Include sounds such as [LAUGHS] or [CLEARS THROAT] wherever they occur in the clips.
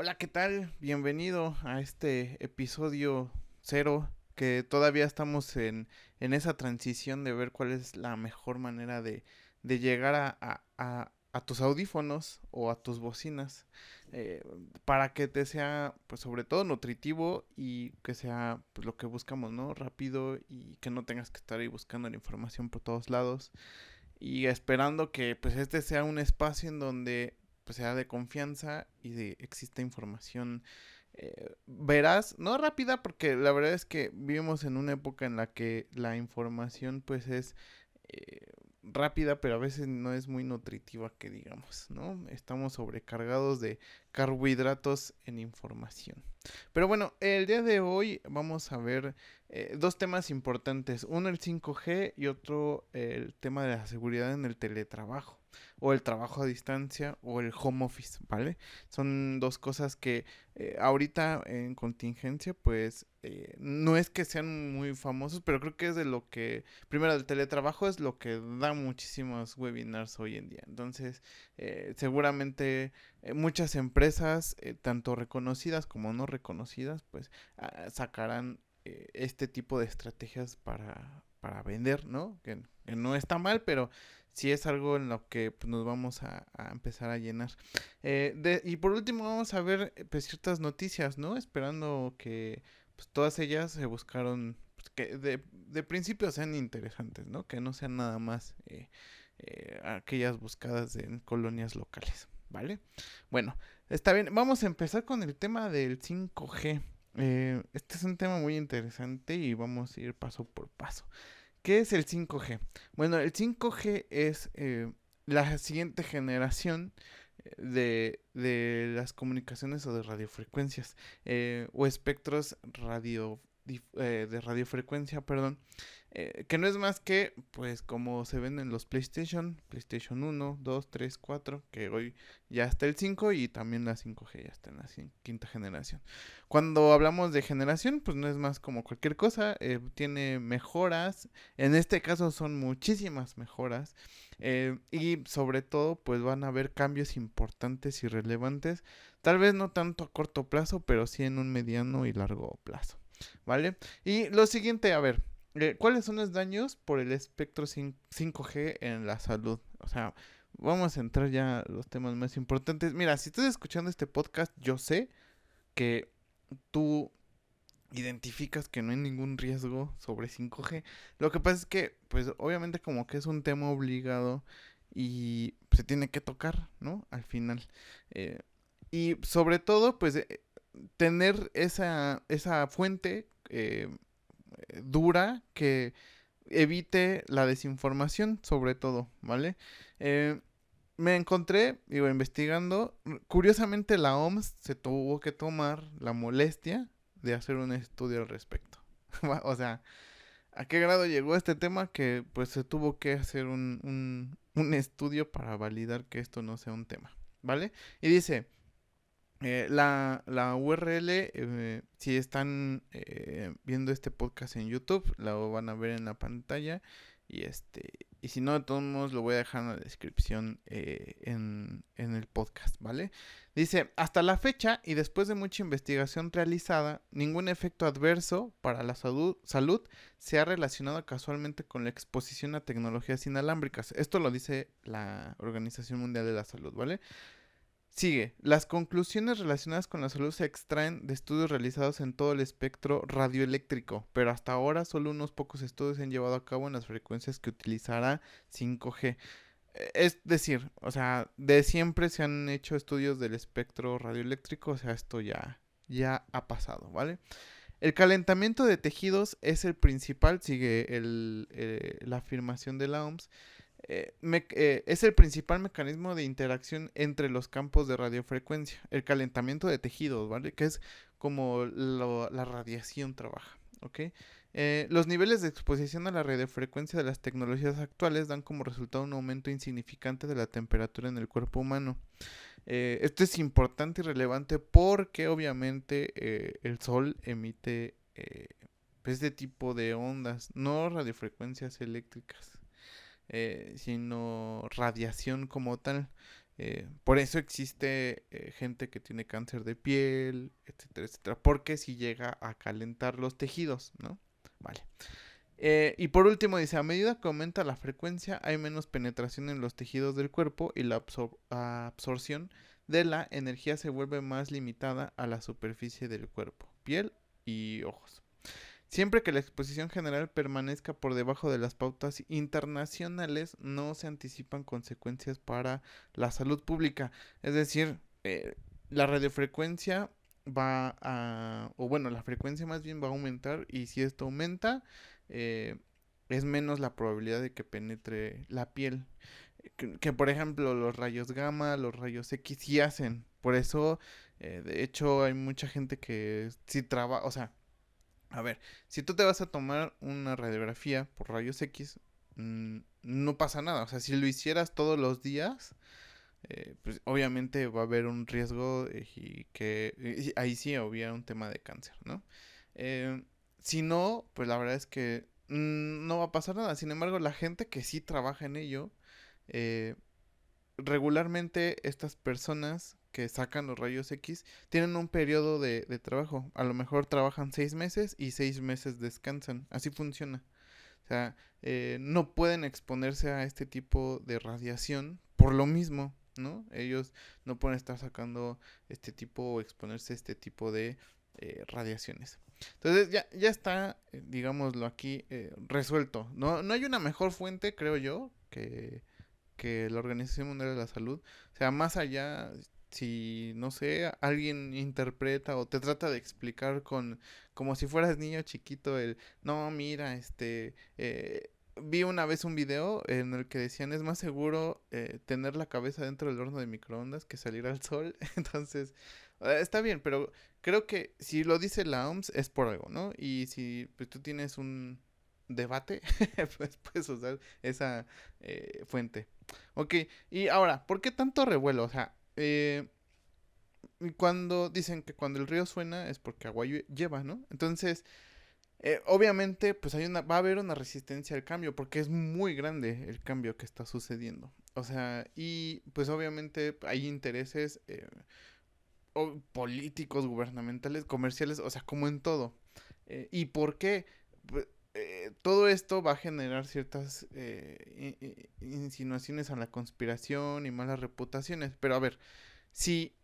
Hola, ¿qué tal? Bienvenido a este episodio cero, que todavía estamos en, en esa transición de ver cuál es la mejor manera de, de llegar a, a, a, tus audífonos o a tus bocinas eh, para que te sea, pues sobre todo nutritivo y que sea pues, lo que buscamos, ¿no? Rápido y que no tengas que estar ahí buscando la información por todos lados y esperando que pues este sea un espacio en donde pues sea de confianza y de exista información eh, veraz, no rápida, porque la verdad es que vivimos en una época en la que la información pues es eh, rápida, pero a veces no es muy nutritiva que digamos, ¿no? Estamos sobrecargados de carbohidratos en información. Pero bueno, el día de hoy vamos a ver eh, dos temas importantes, uno el 5G y otro el tema de la seguridad en el teletrabajo o el trabajo a distancia o el home office, ¿vale? Son dos cosas que eh, ahorita en contingencia pues eh, no es que sean muy famosos, pero creo que es de lo que, primero el teletrabajo es lo que da muchísimos webinars hoy en día. Entonces, eh, seguramente muchas empresas, tanto reconocidas como no reconocidas, pues ah, sacarán este tipo de estrategias para, para vender, ¿no? Que no está mal, pero si es algo en lo que pues, nos vamos a, empezar a llenar. Eh, y por último vamos a ver eh, pues, ciertas noticias, ¿no? Esperando que pues, todas ellas se buscaron, que de, de, principio sean interesantes, ¿no? Que no sean nada más eh, aquellas buscadas en colonias locales, ¿vale? Bueno, está bien, vamos a empezar con el tema del 5G. este es un tema muy interesante y vamos a ir paso por paso. ¿Qué es el 5G? Bueno, el 5G es eh, la siguiente generación eh, de, las comunicaciones o de radiofrecuencias eh, o espectros radio, de radiofrecuencia, perdón, eh, que no es más que, pues, como se ven en los PlayStation, PlayStation 1, 2, 3, 4, que hoy ya está el 5 y también la 5G ya está en la quinta generación. Cuando hablamos de generación, pues no es más como cualquier cosa, eh, tiene mejoras, en este caso son muchísimas mejoras. Eh, y sobre todo, pues van a haber cambios importantes y relevantes, tal vez no tanto a corto plazo, pero sí en un mediano y largo plazo. ¿Vale? Y lo siguiente, a ver, ¿Cuáles son los daños por el espectro 5G en la salud? O sea, vamos a entrar ya a los temas más importantes. Mira, si estás escuchando este podcast, yo sé que tú identificas que no hay ningún riesgo sobre 5G. Lo que pasa es que, pues obviamente como que es un tema obligado y se tiene que tocar, ¿no? Al final. Eh, y sobre todo, pues eh, tener esa, esa fuente eh, dura que evite la desinformación, sobre todo, ¿vale? Eh, me encontré, digo, investigando, curiosamente la OMS se tuvo que tomar la molestia de hacer un estudio al respecto. [LAUGHS] o sea, ¿a qué grado llegó este tema que pues se tuvo que hacer un, un, un estudio para validar que esto no sea un tema, ¿vale? Y dice, eh, la, la, URL, eh, si están eh, viendo este podcast en YouTube, la van a ver en la pantalla. Y este y si no, de todos modos lo voy a dejar en la descripción en, en, el podcast, ¿vale? Dice, hasta la fecha y después de mucha investigación realizada, ningún efecto adverso para la salud, salud se ha relacionado casualmente con la exposición a tecnologías inalámbricas. Esto lo dice la Organización Mundial de la Salud, ¿vale? Sigue. Las conclusiones relacionadas con la salud se extraen de estudios realizados en todo el espectro radioeléctrico, pero hasta ahora solo unos pocos estudios se han llevado a cabo en las frecuencias que utilizará 5G. E, es decir, o sea, de siempre se han hecho estudios del espectro radioeléctrico, o sea, esto ya, ya ha pasado, ¿vale? El calentamiento de tejidos es el principal, sigue eh, la afirmación de la OMS, eh, eh, es el principal mecanismo de interacción entre los campos de radiofrecuencia, el calentamiento de tejidos, ¿vale? Que es como la radiación trabaja, ¿ok? Eh, los niveles de exposición a la radiofrecuencia de las tecnologías actuales dan como resultado un aumento insignificante de la temperatura en el cuerpo humano. esto es importante y relevante porque obviamente el Sol emite este tipo de ondas, no radiofrecuencias eléctricas. Eh, sino radiación como tal. Eh, por eso existe eh, gente que tiene cáncer de piel, etcétera, etcétera, porque si llega a calentar los tejidos, ¿no? Vale. Y por último dice, a medida que aumenta la frecuencia hay menos penetración en los tejidos del cuerpo y la absorción de la energía se vuelve más limitada a la superficie del cuerpo, piel y ojos. Siempre que la exposición general permanezca por debajo de las pautas internacionales, no se anticipan consecuencias para la salud pública. Es decir, eh, la radiofrecuencia va a, o bueno, la frecuencia más bien va a aumentar y si esto aumenta, eh, es menos la probabilidad de que penetre la piel. Que, por ejemplo los rayos gamma, los rayos X sí hacen. Por eso, eh, de hecho, hay mucha gente que si trabaja, o sea, a ver, si tú te vas a tomar una radiografía por rayos X, mm, no pasa nada. O sea, si lo hicieras todos los días, eh, pues obviamente va a haber un riesgo y que ahí sí hubiera un tema de cáncer, ¿no? Eh, si no, pues la verdad es que mm, no va a pasar nada. Sin embargo, la gente que sí trabaja en ello, eh, regularmente estas personas que sacan los rayos X tienen un periodo de, trabajo. A lo mejor trabajan seis meses y seis meses descansan. Así funciona. O sea, eh, no pueden exponerse a este tipo de radiación por lo mismo, ¿no? Ellos no pueden estar sacando este tipo o exponerse a este tipo de eh, radiaciones. Entonces ya, ya está, eh, digámoslo aquí, resuelto. No, no hay una mejor fuente, creo yo, que, que la Organización Mundial de la Salud. O sea, más allá, si, no sé, alguien interpreta o te trata de explicar con, como si fueras niño chiquito, el, no, mira, este, eh, vi una vez un video en el que decían es más seguro eh, tener la cabeza dentro del horno de microondas que salir al sol. [LAUGHS] Entonces, eh, está bien, pero creo que si lo dice la OMS es por algo, ¿no? Y si pues, tú tienes un debate, [LAUGHS] pues puedes usar esa fuente. Ok, y ahora, ¿por qué tanto revuelo? O sea, eh, cuando dicen que cuando el río suena es porque agua lleva, ¿no? Entonces, eh, obviamente, pues hay una, va a haber una resistencia al cambio, porque es muy grande el cambio que está sucediendo. O sea, y pues obviamente hay intereses eh, políticos, gubernamentales, comerciales, o sea, como en todo. Eh, ¿Y por qué? Pues, todo esto va a generar ciertas insinuaciones a la conspiración y malas reputaciones. Pero a ver, si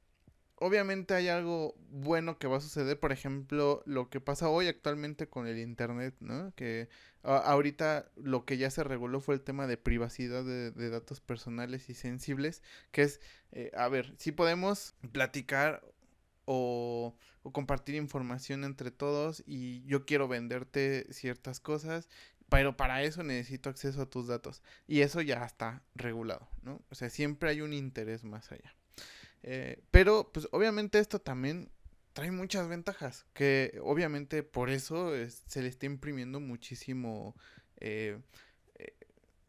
obviamente hay algo bueno que va a suceder, por ejemplo, lo que pasa hoy actualmente con el Internet, ¿no? Que ahorita lo que ya se reguló fue el tema de privacidad de, datos personales y sensibles, que es, eh, a ver, si podemos platicar o, compartir información entre todos y yo quiero venderte ciertas cosas, pero para eso necesito acceso a tus datos y eso ya está regulado, ¿no? O sea, siempre hay un interés más allá. Eh, pero, pues obviamente esto también trae muchas ventajas, que obviamente por eso se le está imprimiendo muchísimo eh, eh,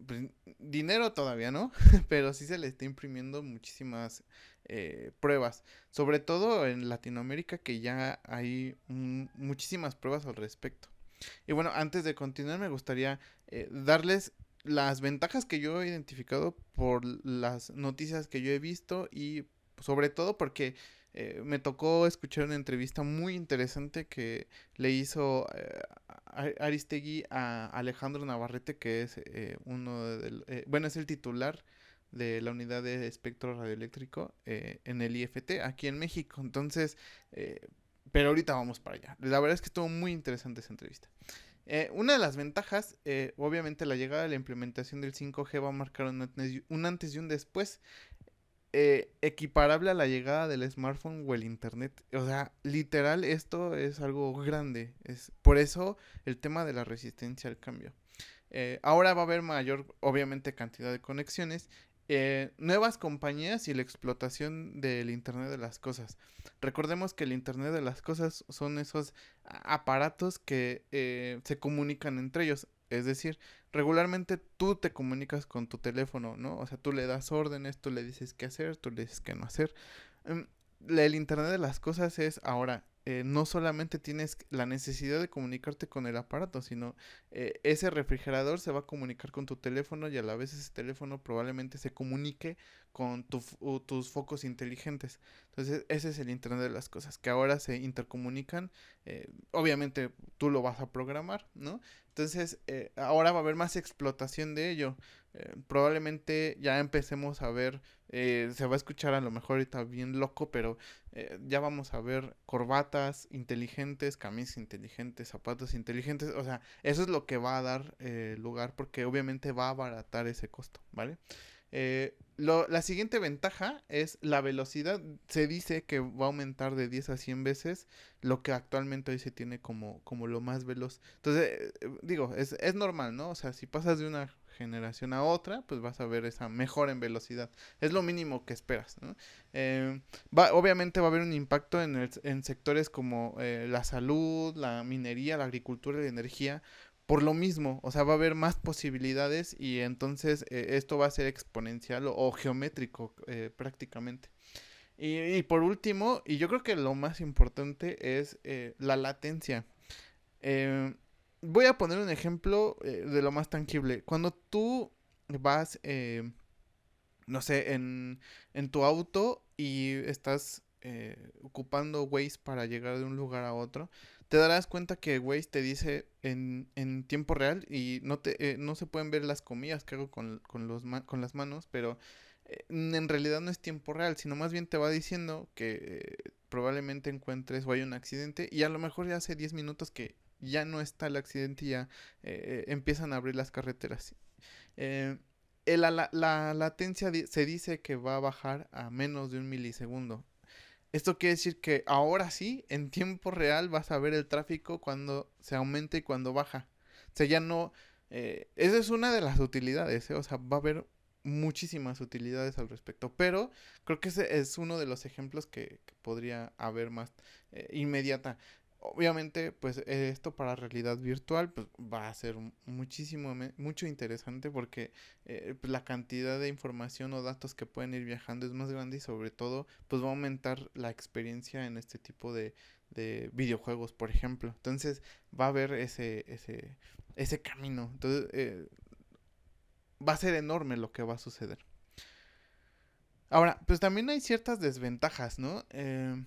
pues, dinero todavía, ¿no? [LAUGHS] Pero sí se le está imprimiendo muchísimas pruebas, sobre todo en Latinoamérica que ya hay muchísimas pruebas al respecto. Y bueno, antes de continuar me gustaría darles las ventajas que yo he identificado por las noticias que yo he visto y sobre todo porque eh, me tocó escuchar una entrevista muy interesante que le hizo eh, Aristegui a Alejandro Navarrete, que es eh, uno de, bueno, es el titular de la unidad de espectro radioeléctrico en el IFT aquí en México. Entonces, pero ahorita vamos para allá. La verdad es que estuvo muy interesante esa entrevista. una de las ventajas, obviamente la llegada de la implementación del 5G va a marcar un antes y un después eh, equiparable a la llegada del smartphone o el internet. O sea, literal, esto es algo grande. Es por eso el tema de la resistencia al cambio. Eh, ahora va a haber mayor, obviamente, cantidad de conexiones. Eh, nuevas compañías y la explotación del Internet de las Cosas. Recordemos que el Internet de las Cosas son esos aparatos que se comunican entre ellos. Es decir, regularmente tú te comunicas con tu teléfono, ¿no? O sea, tú le das órdenes, tú le dices qué hacer, tú le dices qué no hacer. Em, el Internet de las Cosas es ahora eh, no solamente tienes la necesidad de comunicarte con el aparato, sino eh, ese refrigerador se va a comunicar con tu teléfono y a la vez ese teléfono probablemente se comunique con tus focos inteligentes. Entonces ese es el Internet de las Cosas, que ahora se intercomunican. Eh, obviamente tú lo vas a programar, ¿no? Entonces ahora va a haber más explotación de ello. Probablemente ya empecemos a ver eh, se va a escuchar a lo mejor ahorita bien loco, pero eh, ya vamos a ver corbatas inteligentes, camisas inteligentes, zapatos inteligentes. O sea, eso es lo que va a dar eh, lugar porque obviamente va a abaratar ese costo, ¿vale? la siguiente ventaja es la velocidad. Se dice que va a aumentar de 10 a 100 veces lo que actualmente hoy se tiene como, como lo más veloz. Entonces, digo, es, es normal, ¿no? O sea, si pasas de una generación a otra, pues vas a ver esa mejora en velocidad. Es lo mínimo que esperas. Eh, obviamente va a haber un impacto en, en sectores como eh, la salud, la minería, la agricultura y la energía. Por lo mismo, o sea, va a haber más posibilidades y entonces eh, esto va a ser exponencial o, geométrico prácticamente. Y, por último, y yo creo que lo más importante es la latencia. Voy a poner un ejemplo eh, de lo más tangible. Cuando tú vas, eh, no sé, en, en, tu auto y estás eh, ocupando Waze para llegar de un lugar a otro, te darás cuenta que Waze te dice en, en tiempo real y no, te, no se pueden ver las comillas que hago con, con, los con las manos, pero en realidad no es tiempo real, sino más bien te va diciendo que probablemente encuentres o hay un accidente y a lo mejor ya hace 10 minutos que ya no está el accidente ya eh, empiezan a abrir las carreteras. Eh, la, la, latencia se dice que va a bajar a menos de un milisegundo. Esto quiere decir que ahora sí, en tiempo real, vas a ver el tráfico cuando se aumenta y cuando baja. O sea, ya no... Eh, esa es una de las utilidades, o sea, va a haber muchísimas utilidades al respecto, pero creo que ese es uno de los ejemplos que, podría haber más inmediata obviamente, pues esto para realidad virtual pues, va a ser muchísimo, mucho interesante porque eh, pues, la cantidad de información o datos que pueden ir viajando es más grande y sobre todo, pues va a aumentar la experiencia en este tipo de, de videojuegos, por ejemplo. Entonces, va a haber ese, ese, ese camino. Entonces, eh, va a ser enorme lo que va a suceder. Ahora, pues también hay ciertas desventajas, ¿no? Eh,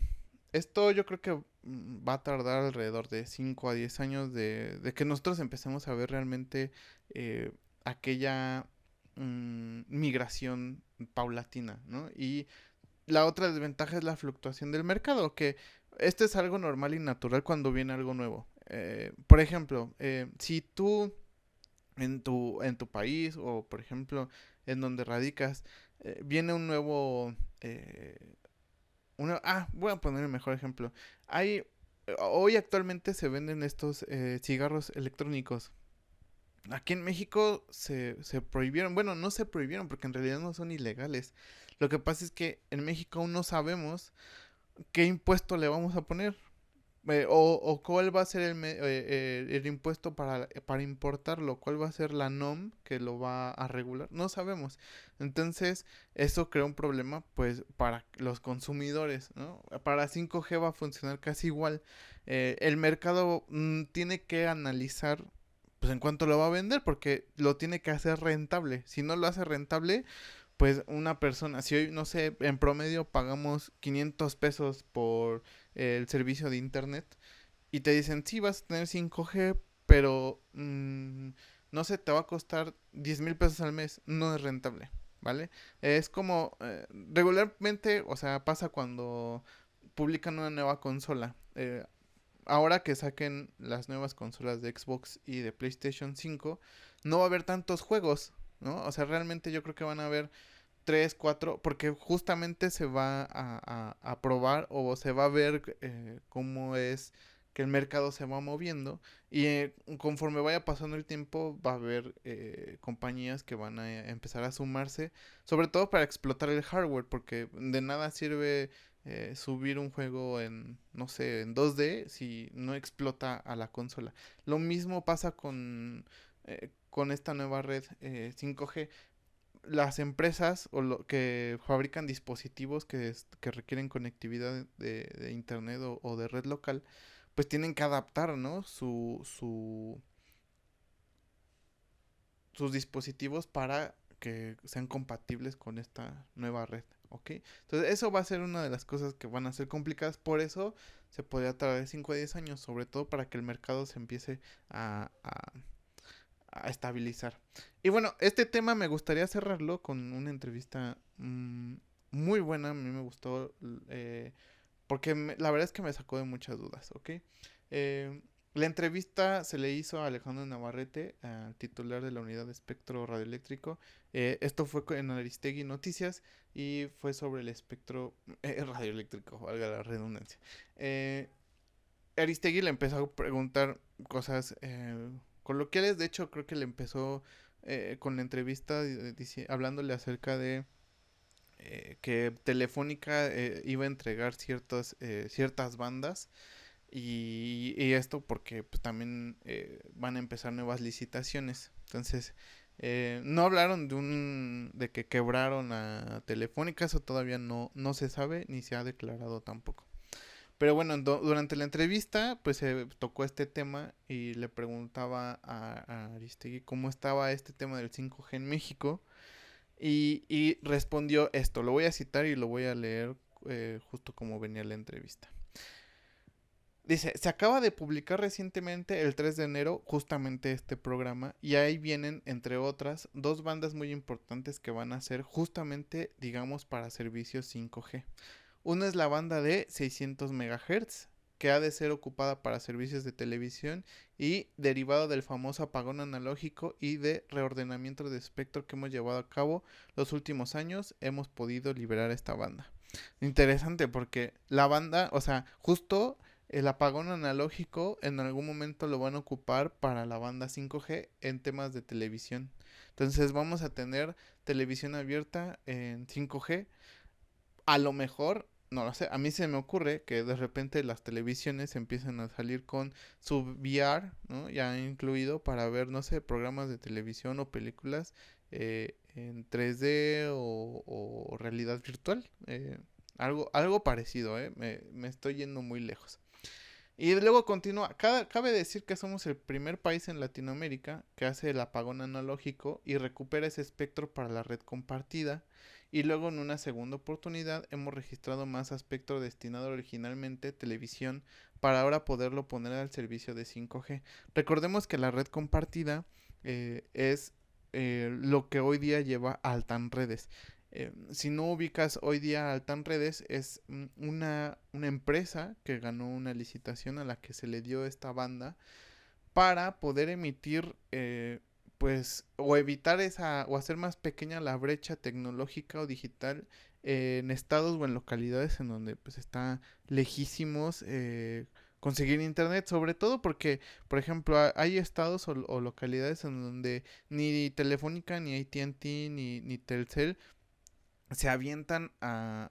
esto yo creo que mm, va a tardar alrededor de 5 a 10 años de, que nosotros empecemos a ver realmente eh, aquella mm, migración paulatina, ¿no? Y la otra desventaja es la fluctuación del mercado, que esto es algo normal y natural cuando viene algo nuevo. Eh, por ejemplo, eh, si tú en tu, en tu país o por ejemplo en donde radicas viene un nuevo ah, voy a poner el mejor ejemplo. Hay, eh, hoy actualmente se venden estos eh, cigarros electrónicos. Aquí en México se, se prohibieron, bueno, no se prohibieron porque en realidad no son ilegales. Lo que pasa es que en México aún no sabemos qué impuesto le vamos a poner. Eh, o, cuál va a ser el, eh, el impuesto para, para, importarlo, cuál va a ser la NOM que lo va a regular, no sabemos. Entonces, eso crea un problema pues para los consumidores, ¿no? Para 5G va a funcionar casi igual. Eh, el mercado mm, tiene que analizar pues en cuánto lo va a vender porque lo tiene que hacer rentable. Si no lo hace rentable, pues una persona, si hoy, no sé, en promedio pagamos 500 pesos por el servicio de internet y te dicen, sí, vas a tener 5G, pero mm, no sé, te va a costar 10 mil pesos al mes, no es rentable, ¿vale? Es como, eh, regularmente, o sea, pasa cuando publican una nueva consola. Eh, ahora que saquen las nuevas consolas de Xbox y de PlayStation 5, no va a haber tantos juegos, ¿no? O sea, realmente yo creo que van a haber 3, 4, porque justamente se va a, a, probar o se va a ver eh, cómo es que el mercado se va moviendo y eh, conforme vaya pasando el tiempo va a haber eh, compañías que van a empezar a sumarse, sobre todo para explotar el hardware, porque de nada sirve subir un juego en, no sé, en 2D si no explota a la consola. Lo mismo pasa con, con esta nueva red 5G las empresas o lo que fabrican dispositivos que, que requieren conectividad de, internet o, de red local, pues tienen que adaptar, ¿no? Su, su, sus dispositivos para que sean compatibles con esta nueva red, ¿ok? Entonces eso va a ser una de las cosas que van a ser complicadas, por eso se podría tardar 5 a 10 años, sobre todo para que el mercado se empiece a, a, estabilizar. Y bueno, este tema me gustaría cerrarlo con una entrevista mm, muy buena, a mí me gustó, eh, porque la verdad es que me sacó de muchas dudas, ¿ok? Eh, la entrevista se le hizo a Alejandro Navarrete, al titular de la unidad de espectro radioeléctrico. Eh, esto fue en Aristegui Noticias y fue sobre el espectro [LAUGHS] radioeléctrico, valga la redundancia. Aristegui le empezó a preguntar cosas coloquiales, de hecho creo que le empezó con la entrevista hablándole acerca de que Telefónica iba a entregar ciertas, ciertas bandas y, esto porque pues, también eh, van a empezar nuevas licitaciones. Entonces, eh, no hablaron de un de que quebraron a Telefónica, eso todavía no, no se sabe ni se ha declarado tampoco. Pero bueno, durante la entrevista, pues se tocó este tema y le preguntaba a, Aristegui cómo estaba este tema del 5G en México. Y, y respondió esto, lo voy a citar y lo voy a leer eh, justo como venía la entrevista. Dice, se acaba de publicar recientemente el 3 de enero justamente este programa y ahí vienen, entre otras, dos bandas muy importantes que van a ser justamente, digamos, para servicios 5G. Una es la banda de 600 MHz, que ha de ser ocupada para servicios de televisión y derivado del famoso apagón analógico y de reordenamiento de espectro que hemos llevado a cabo los últimos años, hemos podido liberar esta banda. Interesante porque la banda, o sea, justo el apagón analógico en algún momento lo van a ocupar para la banda 5G en temas de televisión. Entonces vamos a tener televisión abierta en 5G. A lo mejor, no lo sé, a mí se me ocurre que de repente las televisiones empiezan a salir con su VR, ¿no? Ya incluido para ver, no sé, programas de televisión o películas eh, en 3D o, realidad virtual. Eh, algo, algo parecido, ¿eh? Me, me estoy yendo muy lejos. Y luego continúa, cabe decir que somos el primer país en Latinoamérica que hace el apagón analógico y recupera ese espectro para la red compartida. Y luego en una segunda oportunidad hemos registrado más espectro destinado originalmente televisión para ahora poderlo poner al servicio de 5G. Recordemos que la red compartida eh, es eh, lo que hoy día lleva Altan Redes. Eh, si no ubicas hoy día Altan Redes, es una, empresa que ganó una licitación a la que se le dio esta banda para poder emitir, pues, o evitar esa, o hacer más pequeña la brecha tecnológica o digital en estados o en localidades en donde, pues, está lejísimos. Eh, conseguir internet, sobre todo porque, por ejemplo, hay estados o, localidades en donde ni Telefónica, ni ATT, ni, ni Telcel se avientan a,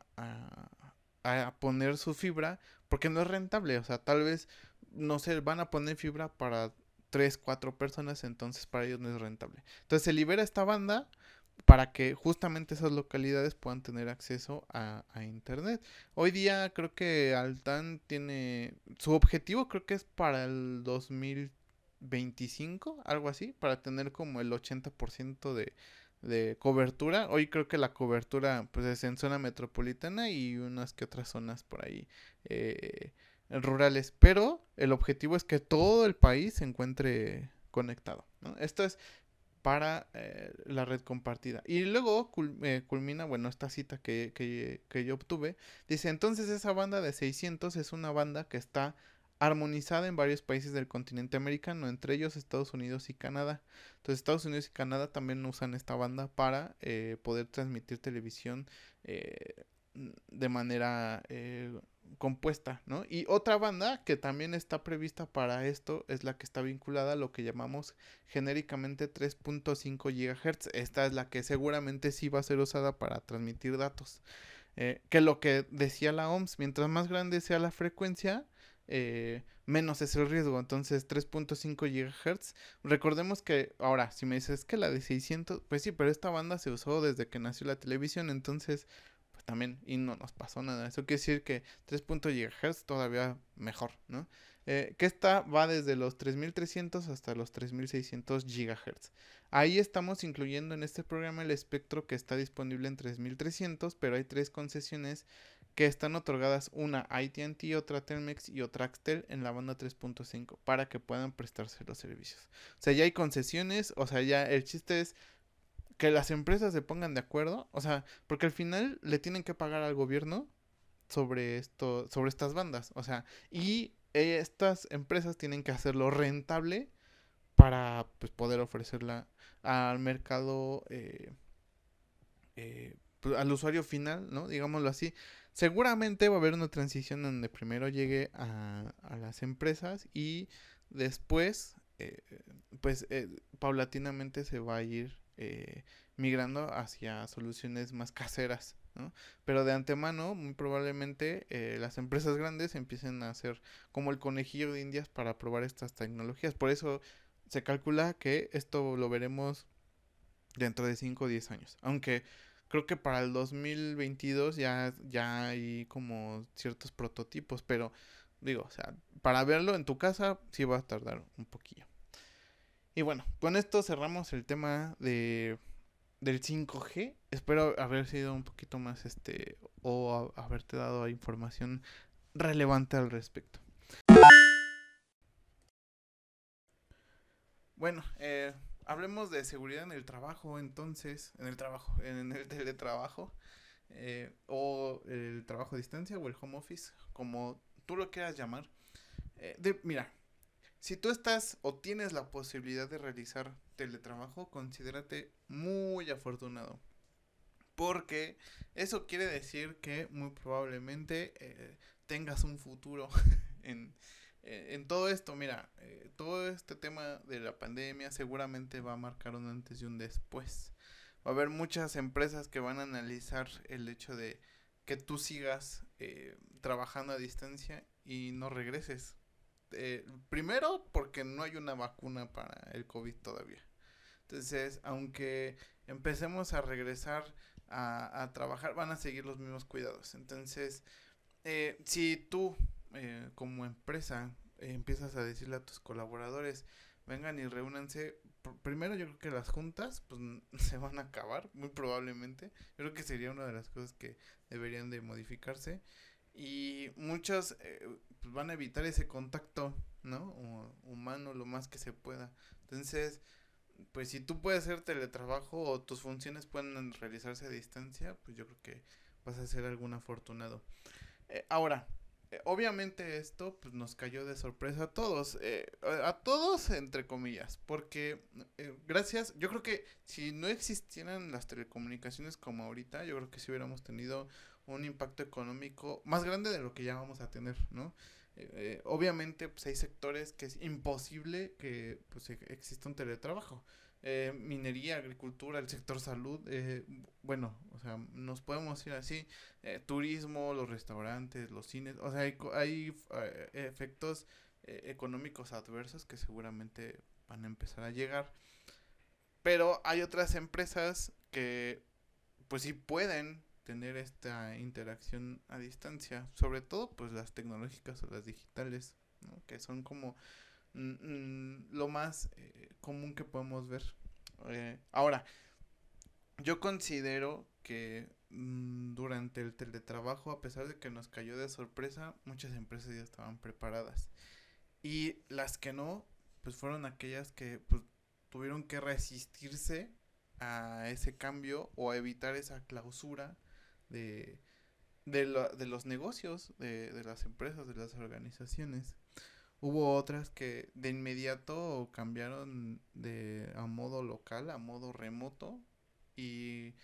a, poner su fibra porque no es rentable. O sea, tal vez, no sé, van a poner fibra para 3, 4 personas, entonces para ellos no es rentable. Entonces se libera esta banda para que justamente esas localidades puedan tener acceso a, a, internet. Hoy día creo que Altan tiene su objetivo creo que es para el 2025, algo así, para tener como el 80% de, de cobertura. Hoy creo que la cobertura pues es en zona metropolitana y unas que otras zonas por ahí eh, rurales. Pero el objetivo es que todo el país se encuentre conectado. Esto es para eh, la red compartida. Y luego eh, culmina, bueno, esta cita que, que, yo obtuve. Dice, entonces esa banda de 600 es una banda que está armonizada en varios países del continente americano, entre ellos Estados Unidos y Canadá. Entonces Estados Unidos y Canadá también usan esta banda para eh, poder transmitir televisión eh, de manera eh, compuesta, ¿no? Y otra banda que también está prevista para esto es la que está vinculada a lo que llamamos genéricamente 3.5 GHz. Esta es la que seguramente sí va a ser usada para transmitir datos. que lo que decía la OMS, mientras más grande sea la frecuencia, eh, menos es el riesgo. Entonces 3.5 GHz. Recordemos que ahora, si me dices que la de 600, pues sí, pero esta banda se usó desde que nació la televisión, entonces también y no nos pasó nada. Eso quiere decir que 3.0 GHz todavía mejor, ¿no? Eh, que esta va desde los 3300 hasta los 3600 GHz. Ahí estamos incluyendo en este programa el espectro que está disponible en 3300, pero hay tres concesiones que están otorgadas una AT&T, otra Telmex y otra Axtel en la banda 3.5 para que puedan prestarse los servicios. O sea, ya hay concesiones, o sea, ya el chiste es que las empresas se pongan de acuerdo, o sea, porque al final le tienen que pagar al gobierno sobre esto, sobre estas bandas, o sea, y estas empresas tienen que hacerlo rentable para pues, poder ofrecerla al mercado, eh, eh, pues, al usuario final, ¿no? Digámoslo así. Seguramente va a haber una transición donde primero llegue a, las empresas y después, eh, pues paulatinamente se va a ir migrando hacia soluciones más caseras, ¿no? Pero de antemano, muy probablemente las empresas grandes empiecen a hacer como el conejillo de indias para probar estas tecnologías. Por eso se calcula que esto lo veremos dentro de 5 o 10 años. Aunque creo que para el 2022 ya, ya hay como ciertos prototipos, pero digo, o sea, para verlo en tu casa sí va a tardar un poquillo. Y bueno, con esto cerramos el tema de del 5G. Espero haber sido un poquito más este o haberte dado información relevante al respecto. Bueno, eh, hablemos de seguridad en el trabajo, entonces, en el trabajo, en el teletrabajo, eh, o el trabajo a distancia, o el home office, como tú lo quieras llamar. Eh, de, mira, si tú estás o tienes la posibilidad de realizar teletrabajo, considérate muy afortunado. Porque eso quiere decir que muy probablemente eh, tengas un futuro [LAUGHS] en, eh, en todo esto, mira, eh, todo este tema de la pandemia seguramente va a marcar un antes y un después. Va a haber muchas empresas que van a analizar el hecho de que tú sigas eh, trabajando a distancia y no regreses. Primero, porque no hay una vacuna para el COVID todavía. Entonces, aunque empecemos a regresar a, a trabajar, van a seguir los mismos cuidados. Entonces, si tú eh, como empresa eh, empiezas a decirle a tus colaboradores, vengan y reúnanse, primero yo creo que las juntas pues [LAUGHS] se van a acabar, muy probablemente. Yo creo que sería una de las cosas que deberían de modificarse. Y muchos eh, pues, van a evitar ese contacto, ¿no? humano lo más que se pueda. Entonces, pues si tú puedes hacer teletrabajo o tus funciones pueden realizarse a distancia, pues yo creo que vas a ser algún afortunado. ahora, eh, obviamente esto pues, nos cayó de sorpresa a todos, eh, a todos entre comillas, porque eh, gracias, yo creo que si no existieran las telecomunicaciones como ahorita, yo creo que si hubiéramos tenido un impacto económico más grande de lo que ya vamos a tener, ¿no? obviamente pues hay sectores que es imposible que pues e-, exista un teletrabajo. Eh, minería, agricultura, el sector salud, eh, bueno, o sea, nos podemos ir así, eh, turismo, los restaurantes, los cines, o sea, hay, hay efectos económicos adversos que seguramente van a empezar a llegar, pero hay otras empresas que pues sí pueden tener esta interacción a distancia, sobre todo pues las tecnológicas o las digitales, que son como lo más eh, común que podemos ver. Eh, ahora, yo considero que mm, durante el teletrabajo, a pesar de que nos cayó de sorpresa, muchas empresas ya estaban preparadas. Y las que no, pues fueron aquellas que pues, tuvieron que resistirse a ese cambio o a evitar esa clausura de, de, de los negocios, de, de las empresas, de las organizaciones. Hubo otras que de inmediato cambiaron de a modo local a modo remoto y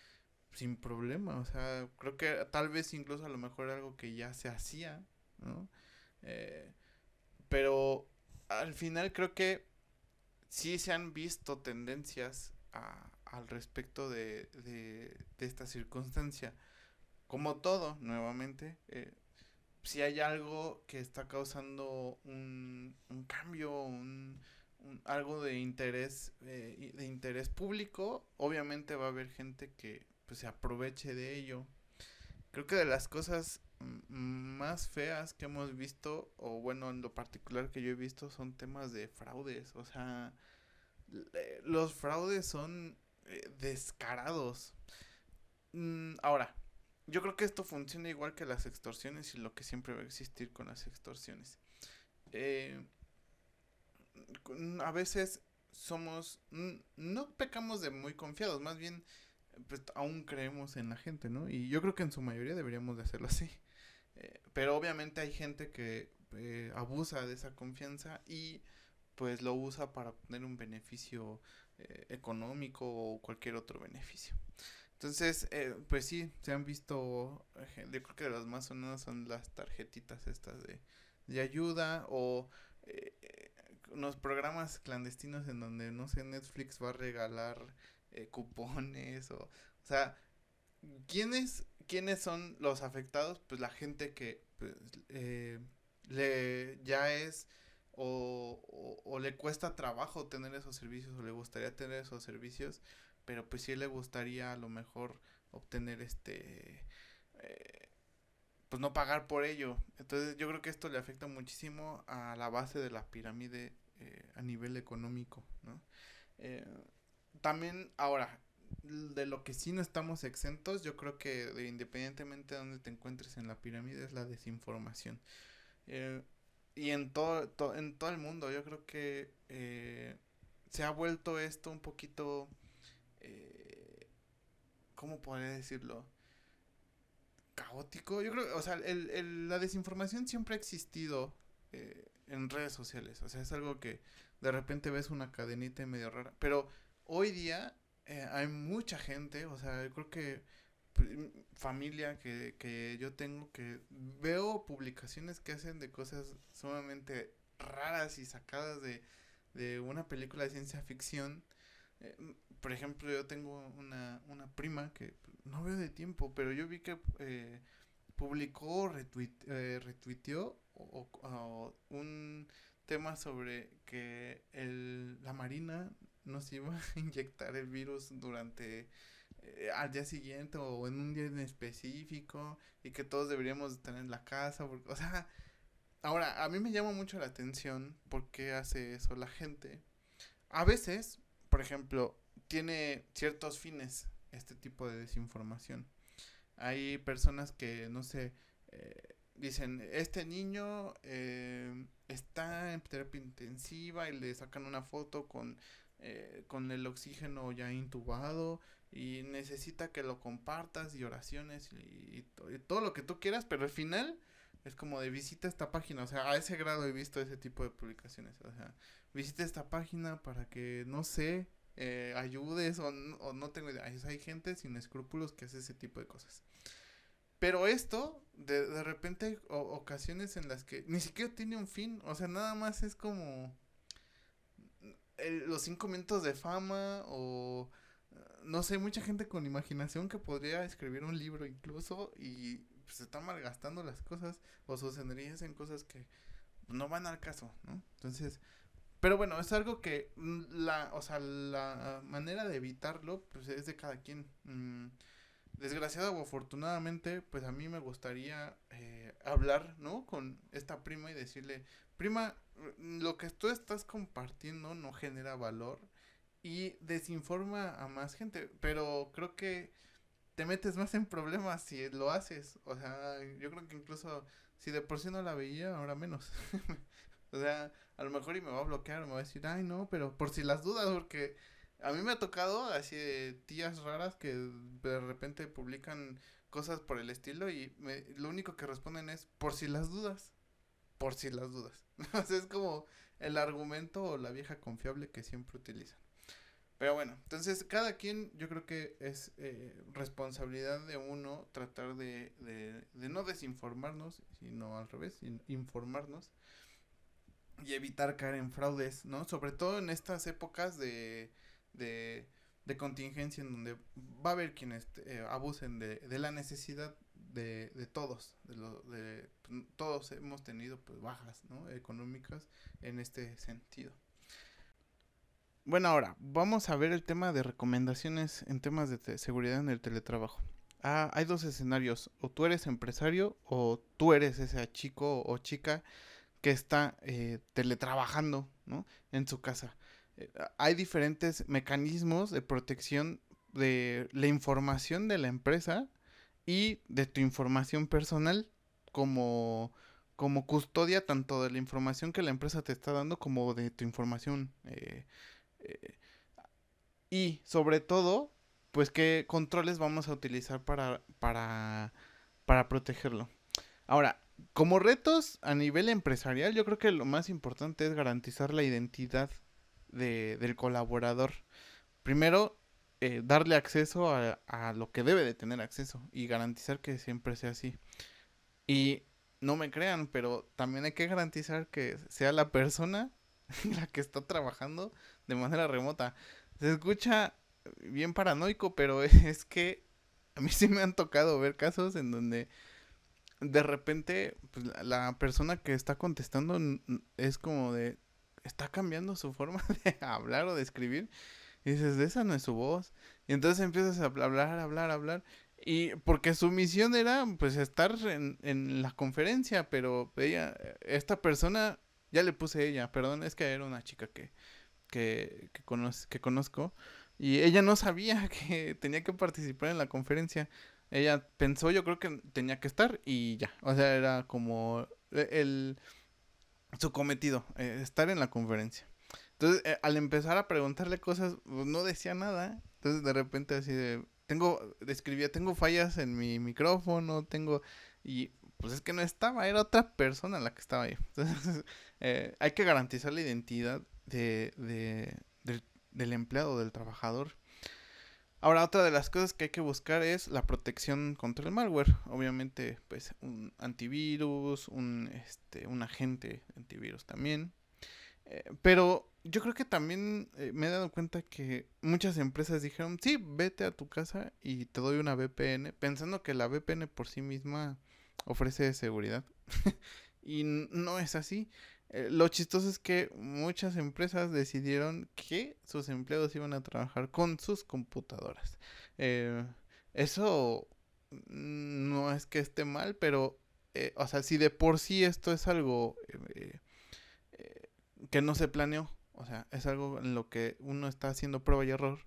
sin problema, o sea, creo que tal vez incluso a lo mejor algo que ya se hacía, ¿no? Eh, pero al final creo que sí se han visto tendencias al respecto de, de, esta circunstancia. Como todo, nuevamente, eh, si hay algo que está causando un, un cambio, un, algo de interés, eh, de interés público, obviamente va a haber gente que pues, se aproveche de ello. Creo que de las cosas más feas que hemos visto, o bueno, en lo particular que yo he visto, son temas de fraudes. O sea, los fraudes son eh, descarados. Mm, ahora, yo creo que esto funciona igual que las extorsiones y lo que siempre va a existir con las extorsiones. Eh, a veces somos, no pecamos de muy confiados, más bien pues, aún creemos en la gente, ¿no? Y yo creo que en su mayoría deberíamos de hacerlo así. Eh, pero obviamente hay gente que eh, abusa de esa confianza y pues lo usa para obtener un beneficio eh, económico o cualquier otro beneficio. Entonces, pues sí, se han visto, yo creo que las más sonadas son las tarjetitas estas de, de ayuda o los programas clandestinos en donde, no sé, Netflix va a regalar cupones o, o sea, ¿quiénes ¿quiénes son los afectados? Pues la gente que pues, eh, le ya es o, o, le cuesta trabajo tener esos servicios o le gustaría tener esos servicios, pero pues sí le gustaría a lo mejor obtener este... Eh, pues no pagar por ello. Entonces yo creo que esto le afecta muchísimo a la base de la pirámide eh, a nivel económico, ¿no? también ahora, de lo que sí no estamos exentos, yo creo que independientemente de donde te encuentres en la pirámide, es la desinformación. Eh, y en todo, en todo el mundo, yo creo que eh, se ha vuelto esto un poquito, eh, ¿cómo podría decirlo? Caótico. Yo creo, o sea, el, el, la desinformación siempre ha existido eh, en redes sociales. O sea, es algo que de repente ves una cadenita medio rara. Pero hoy día eh, hay mucha gente, o sea, yo creo que familia que, que yo tengo que veo publicaciones que hacen de cosas sumamente raras y sacadas de, de una película de ciencia ficción. Eh, por ejemplo, yo tengo una, una prima que no veo de tiempo, pero yo vi que eh, publicó, eh, retuiteó o, un tema sobre que el, la Marina nos iba a [LAUGHS] inyectar el virus durante eh, al día siguiente o en un día en específico y que todos deberíamos estar en la casa, porque, o sea, ahora a mí me llama mucho la atención por qué hace eso la gente. A veces, por ejemplo, tiene ciertos fines este tipo de desinformación. Hay personas que, no sé, eh, dicen, este niño eh, está en terapia intensiva y le sacan una foto con eh, con el oxígeno ya intubado y necesita que lo compartas y oraciones y, todo lo que tú quieras, pero al final es como de visita esta página, o sea, a ese grado he visto ese tipo de publicaciones, o sea, visita esta página para que, no sé, eh, ayudes o, o, no tengo idea, hay gente sin escrúpulos que hace ese tipo de cosas. Pero esto, de, de repente hay ocasiones en las que ni siquiera tiene un fin, o sea, nada más es como los cinco minutos de fama o no sé, mucha gente con imaginación que podría escribir un libro incluso y pues, se está malgastando las cosas o sus energías en cosas que no van al caso, ¿no? Entonces, pero bueno, es algo que mm, la, o sea, la manera de evitarlo pues es de cada quien. Mm, desgraciado o afortunadamente, pues a mí me gustaría eh, hablar, ¿no? Con esta prima y decirle, prima, lo que tú estás compartiendo no genera valor y desinforma a más gente, pero creo que te metes más en problemas si lo haces, o sea, yo creo que incluso si de por sí no la veía, ahora menos. [LAUGHS] o sea, a lo mejor y me va a bloquear, me va a decir, ay no, pero por si las dudas, porque a mí me ha tocado así de tías raras que de repente publican cosas por el estilo y me, lo único que responden es por si las dudas por si las dudas. [LAUGHS] es como el argumento o la vieja confiable que siempre utilizan. Pero bueno, entonces cada quien yo creo que es eh, responsabilidad de uno tratar de, de, no desinformarnos, sino al revés, informarnos y evitar caer en fraudes, ¿no? Sobre todo en estas épocas de, de, contingencia en donde va a haber quienes eh, abusen de, de la necesidad de, de todos, de, lo, de todos hemos tenido pues bajas, ¿no? Económicas en este sentido. Bueno, ahora vamos a ver el tema de recomendaciones en temas de seguridad en el teletrabajo. Ah, hay dos escenarios, o tú eres empresario o tú eres ese chico o chica que está eh, teletrabajando ¿no? en su casa. Eh, hay diferentes mecanismos de protección de la información de la empresa y de tu información personal como, como custodia tanto de la información que la empresa te está dando como de tu información. Eh, y sobre todo, pues qué controles vamos a utilizar para, para, para protegerlo. Ahora, como retos a nivel empresarial, yo creo que lo más importante es garantizar la identidad de, del colaborador. Primero, eh, darle acceso a, a, lo que debe de tener acceso y garantizar que siempre sea así. Y no me crean, pero también hay que garantizar que sea la persona [LAUGHS] la que está trabajando de manera remota. Se escucha bien paranoico, pero [LAUGHS] es que a mí sí me han tocado ver casos en donde de repente pues, la persona que está contestando es como de está cambiando su [LAUGHS] forma de hablar o de escribir. Y dices esa no es su voz y entonces empiezas a hablar hablar hablar y porque su misión era pues estar en, en la conferencia pero ella esta persona ya le puse ella perdón es que era una chica que que, que, que conozco y ella no sabía [LAUGHS] que tenía que participar en la conferencia ella pensó, yo creo que tenía que estar y ya. O sea, era como el su cometido, eh, estar en la conferencia. Entonces, eh, al empezar a preguntarle cosas, pues, no decía nada. Entonces, de repente así de, tengo, describía, tengo fallas en mi micrófono, tengo, y pues es que no estaba, era otra persona la que estaba ahí. [LAUGHS] Entonces, [LAUGHS] eh, hay que garantizar la identidad de, de, del, del empleado, del trabajador. Ahora, otra de las cosas que hay que buscar es la protección contra el malware. Obviamente, pues un antivirus, un, este, un agente antivirus también. Eh, pero yo creo que también eh, me he dado cuenta que muchas empresas dijeron, sí, vete a tu casa y te doy una VPN, pensando que la VPN por sí misma ofrece seguridad. [LAUGHS] y no es así. Eh, lo chistoso es que muchas empresas decidieron que sus empleados iban a trabajar con sus computadoras. Eh, eso no es que esté mal, pero, eh, o sea, si de por sí esto es algo que no se planeó, o sea, es algo en lo que uno está haciendo prueba y error,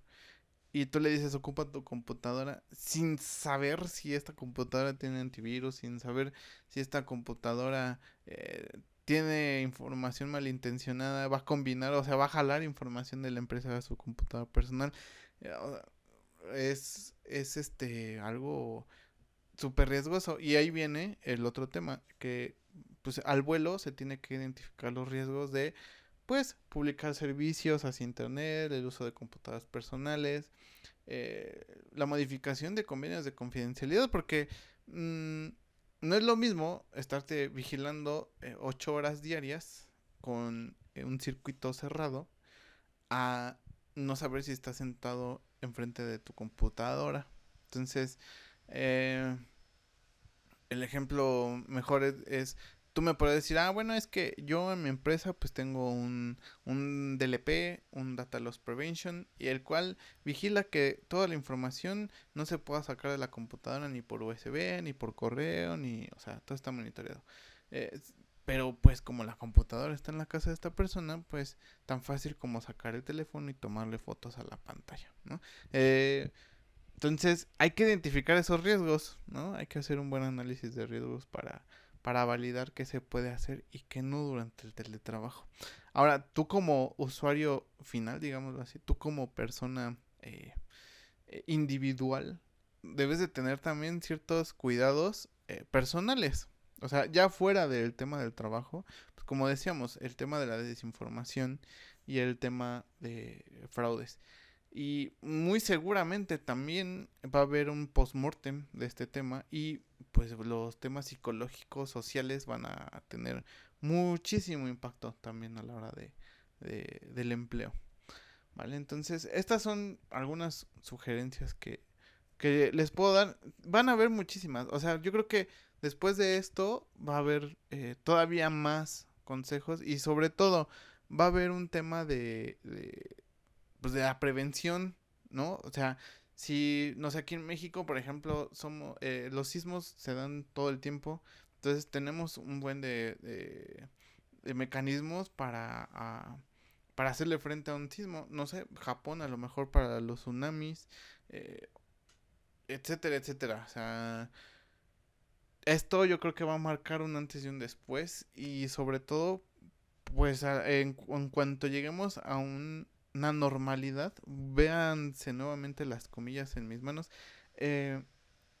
y tú le dices ocupa tu computadora sin saber si esta computadora tiene antivirus, sin saber si esta computadora eh, tiene información malintencionada, va a combinar, o sea, va a jalar información de la empresa a su computadora personal. Eh, es, es este algo súper riesgoso. Y ahí viene el otro tema, que pues al vuelo se tiene que identificar los riesgos de pues publicar servicios hacia internet, el uso de computadoras personales, eh, la modificación de convenios de confidencialidad, porque mm, no es lo mismo estarte vigilando eh, ocho horas diarias con eh, un circuito cerrado a no saber si estás sentado enfrente de tu computadora. Entonces, eh, el ejemplo mejor es tú me puedes decir, ah, bueno, es que yo en mi empresa pues tengo un, un DLP, un Data Loss Prevention, y el cual vigila que toda la información no se pueda sacar de la computadora ni por USB, ni por correo, ni, o sea, todo está monitoreado. Eh, pero pues como la computadora está en la casa de esta persona, pues tan fácil como sacar el teléfono y tomarle fotos a la pantalla, ¿no? Eh, entonces hay que identificar esos riesgos, ¿no? Hay que hacer un buen análisis de riesgos para para validar qué se puede hacer y qué no durante el teletrabajo. Ahora, tú como usuario final, digámoslo así, tú como persona eh, eh, individual, debes de tener también ciertos cuidados eh, personales. O sea, ya fuera del tema del trabajo, pues como decíamos, el tema de la desinformación y el tema de fraudes. Y muy seguramente también va a haber un post-mortem de este tema y pues los temas psicológicos, sociales van a tener muchísimo impacto también a la hora de, del empleo. ¿Vale? Entonces, estas son algunas sugerencias que, que les puedo dar, van a haber muchísimas. O sea, yo creo que después de esto va a haber eh, todavía más consejos y sobre todo va a haber un tema de, de, pues de la prevención, ¿no? O sea, si, no sé, aquí en México, por ejemplo, somos, eh, los sismos se dan todo el tiempo, entonces tenemos un buen de, de, mecanismos para, a, para hacerle frente a un sismo. No sé, Japón a lo mejor para los tsunamis, eh, etcétera, etcétera. O sea, esto yo creo que va a marcar un antes y un después y sobre todo, pues en cuanto lleguemos a un, una normalidad, véanse nuevamente las comillas en mis manos. Eh,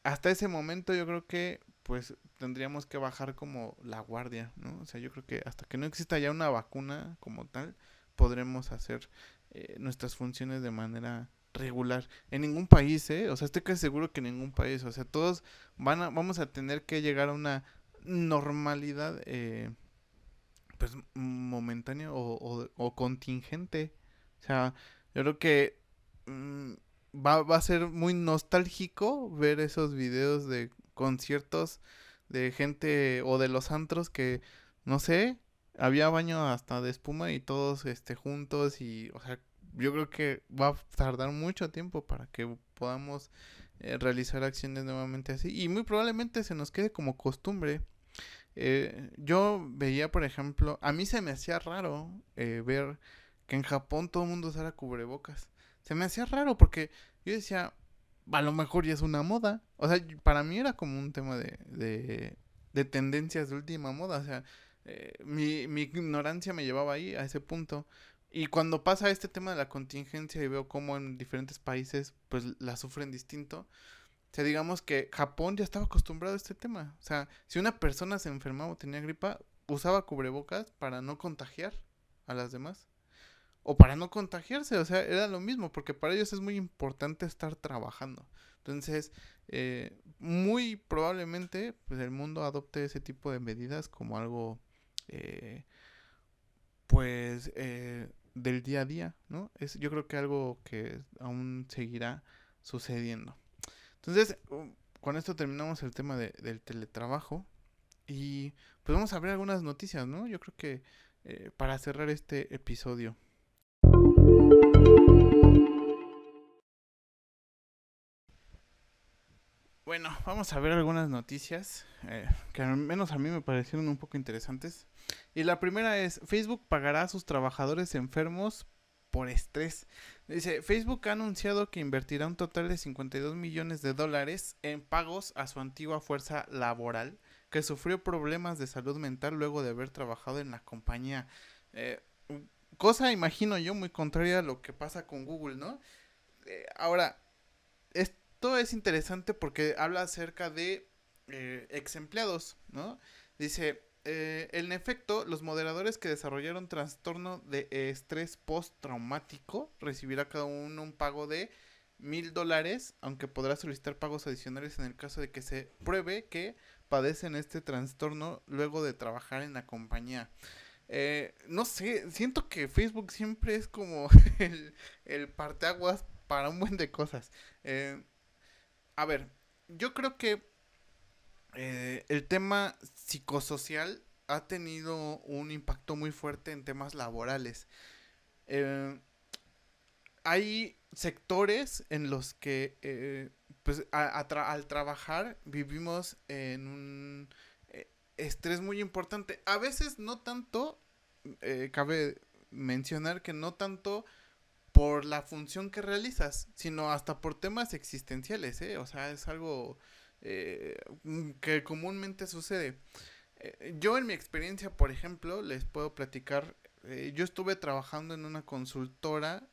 hasta ese momento yo creo que pues tendríamos que bajar como la guardia, ¿no? O sea, yo creo que hasta que no exista ya una vacuna como tal, podremos hacer eh, nuestras funciones de manera regular. En ningún país, ¿eh? O sea, estoy casi seguro que en ningún país. O sea, todos van a, vamos a tener que llegar a una normalidad, eh, pues, momentánea o, o, contingente. O sea, yo creo que mmm, va, va a ser muy nostálgico ver esos videos de conciertos de gente o de los antros que, no sé, había baño hasta de espuma y todos este juntos y, o sea, yo creo que va a tardar mucho tiempo para que podamos eh, realizar acciones nuevamente así y muy probablemente se nos quede como costumbre. Eh, yo veía, por ejemplo, a mí se me hacía raro eh, ver que en Japón todo el mundo usara cubrebocas. Se me hacía raro porque yo decía, a lo mejor ya es una moda. O sea, para mí era como un tema de, de, de tendencias de última moda. O sea, eh, mi, mi ignorancia me llevaba ahí, a ese punto. Y cuando pasa este tema de la contingencia y veo cómo en diferentes países pues la sufren distinto, o sea, digamos que Japón ya estaba acostumbrado a este tema. O sea, si una persona se enfermaba o tenía gripa, usaba cubrebocas para no contagiar a las demás. O para no contagiarse, o sea, era lo mismo, porque para ellos es muy importante estar trabajando. Entonces, eh, muy probablemente, pues el mundo adopte ese tipo de medidas como algo, eh, pues, eh, del día a día, ¿no? Es yo creo que algo que aún seguirá sucediendo. Entonces, con esto terminamos el tema de, del teletrabajo y pues vamos a ver algunas noticias, ¿no? Yo creo que eh, para cerrar este episodio. Bueno, vamos a ver algunas noticias eh, que al menos a mí me parecieron un poco interesantes. Y la primera es, Facebook pagará a sus trabajadores enfermos por estrés. Dice, Facebook ha anunciado que invertirá un total de 52 millones de dólares en pagos a su antigua fuerza laboral que sufrió problemas de salud mental luego de haber trabajado en la compañía. Eh, cosa, imagino yo, muy contraria a lo que pasa con Google, ¿no? Eh, ahora, esto es interesante porque habla acerca de eh, ex empleados, ¿no? Dice, eh, en efecto, los moderadores que desarrollaron trastorno de estrés postraumático recibirá cada uno un pago de mil dólares, aunque podrá solicitar pagos adicionales en el caso de que se pruebe que padecen este trastorno luego de trabajar en la compañía. Eh, no sé, siento que Facebook siempre es como [LAUGHS] el, el parteaguas para un buen de cosas. Eh, a ver, yo creo que eh, el tema psicosocial ha tenido un impacto muy fuerte en temas laborales. Eh, hay sectores en los que, eh, pues, al trabajar vivimos en un estrés muy importante. A veces no tanto, cabe mencionar que no tanto por la función que realizas, sino hasta por temas existenciales, ¿eh? O sea, es algo eh, mm, que comúnmente sucede. Eh, yo en mi experiencia, por ejemplo, les puedo platicar, yo estuve trabajando en una consultora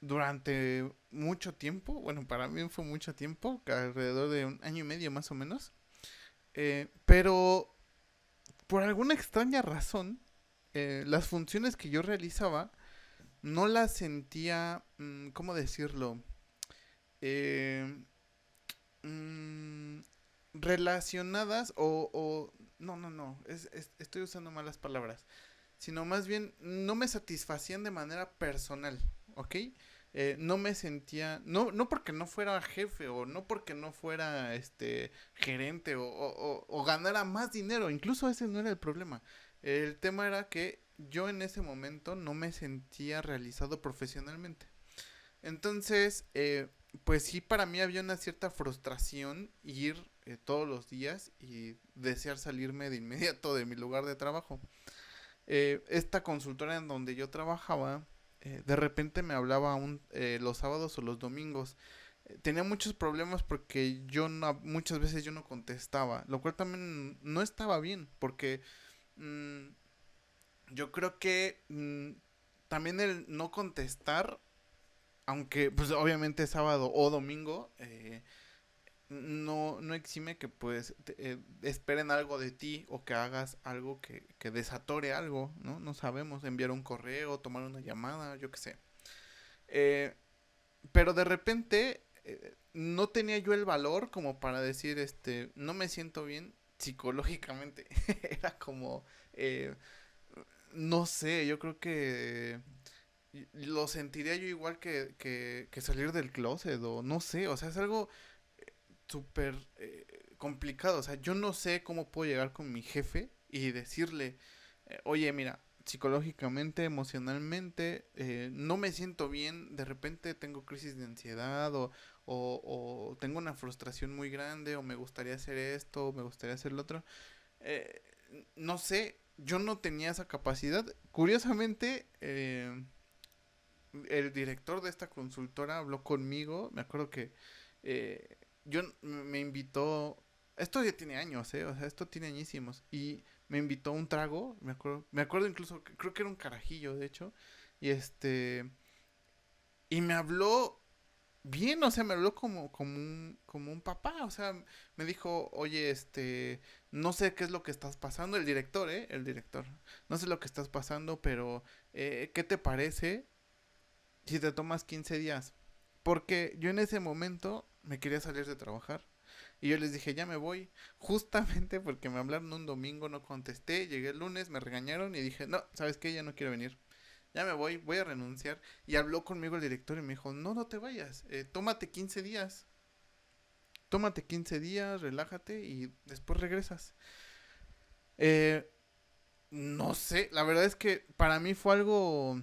durante mucho tiempo, bueno, para mí fue mucho tiempo, alrededor de un año y medio más o menos, pero por alguna extraña razón, las funciones que yo realizaba no las sentía, mmm, ¿cómo decirlo? Eh, mmm, relacionadas o, o, no, no, no, es, es, estoy usando malas palabras, sino más bien no me satisfacían de manera personal, ¿ok? eh, no me sentía, no, no porque no fuera jefe o no porque no fuera este gerente o, o, o ganara más dinero, incluso ese no era el problema. El tema era que yo en ese momento no me sentía realizado profesionalmente. Entonces, eh, pues sí, para mí había una cierta frustración ir eh, todos los días y desear salirme de inmediato de mi lugar de trabajo. Eh, esta consultora en donde yo trabajaba, de repente me hablaba un, los sábados o los domingos. tenía muchos problemas porque yo no, muchas veces yo no contestaba, lo cual también no estaba bien, porque mm, yo creo que mm, también el no contestar, aunque pues obviamente sábado o domingo, eh, no, no exime que pues eh, esperen algo de ti o que hagas algo que, que, desatore algo, ¿no? No sabemos, enviar un correo, tomar una llamada, yo qué sé. Eh, pero de repente no tenía yo el valor como para decir, este, no me siento bien psicológicamente. [LAUGHS] Era como, no sé, yo creo que lo sentiría yo igual que, que, que salir del closet o no sé, o sea, es algo eh, súper eh, complicado, o sea, yo no sé cómo puedo llegar con mi jefe y decirle, eh, oye, mira, psicológicamente, emocionalmente, no me siento bien, de repente tengo crisis de ansiedad o, o, o, tengo una frustración muy grande o me gustaría hacer esto o me gustaría hacer lo otro. no sé, yo no tenía esa capacidad. Curiosamente, eh, el director de esta consultora habló conmigo. Me acuerdo que eh, yo me invitó. Esto ya tiene años, ¿eh? O sea, esto tiene añísimos. Y me invitó un trago. Me acuerdo, me acuerdo incluso, creo que era un carajillo, de hecho. Y este. Y me habló bien, o sea, me habló como, como, un, como un papá, o sea, me dijo, oye, este, no sé qué es lo que estás pasando, el director, ¿eh? El director, no sé lo que estás pasando, pero, eh, ¿qué te parece si te tomas 15 días? Porque yo en ese momento me quería salir de trabajar. Y yo les dije, ya me voy. Justamente [LAUGHS] porque me hablaron un domingo, no contesté. Llegué el lunes, me regañaron y dije, no, ¿sabes qué? Ya no quiero venir ya me voy, voy a renunciar. Y habló conmigo el director y me dijo, no, no te vayas, eh, tómate 15 días. Tómate 15 días, relájate y después regresas. Eh, no sé, la verdad es que para mí fue algo...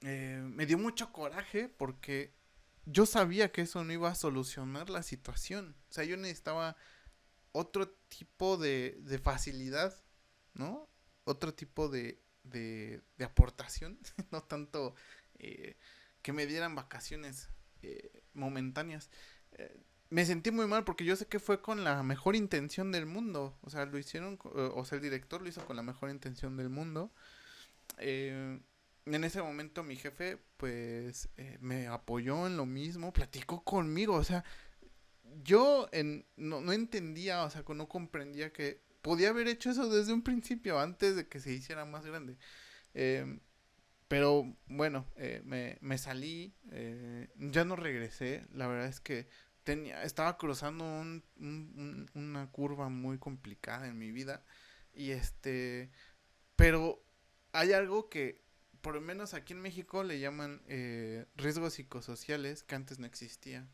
Eh, me dio mucho coraje porque yo sabía que eso no iba a solucionar la situación. O sea, yo necesitaba otro tipo de, de facilidad, ¿no? Otro tipo de, de, aportación, [LAUGHS] no tanto eh, que me dieran vacaciones eh, momentáneas. Eh, me sentí muy mal porque yo sé que fue con la mejor intención del mundo. O sea, lo hicieron, o sea, el director lo hizo con la mejor intención del mundo. en ese momento mi jefe, pues, me apoyó en lo mismo, platicó conmigo. O sea, yo en, no, no entendía, o sea, no comprendía que podía haber hecho eso desde un principio, antes de que se hiciera más grande. Eh, pero bueno, eh, me, me, salí, eh, ya no regresé, la verdad es que tenía, estaba cruzando un, una curva muy complicada en mi vida y este, pero hay algo que por lo menos aquí en México le llaman riesgos psicosociales que antes no existía.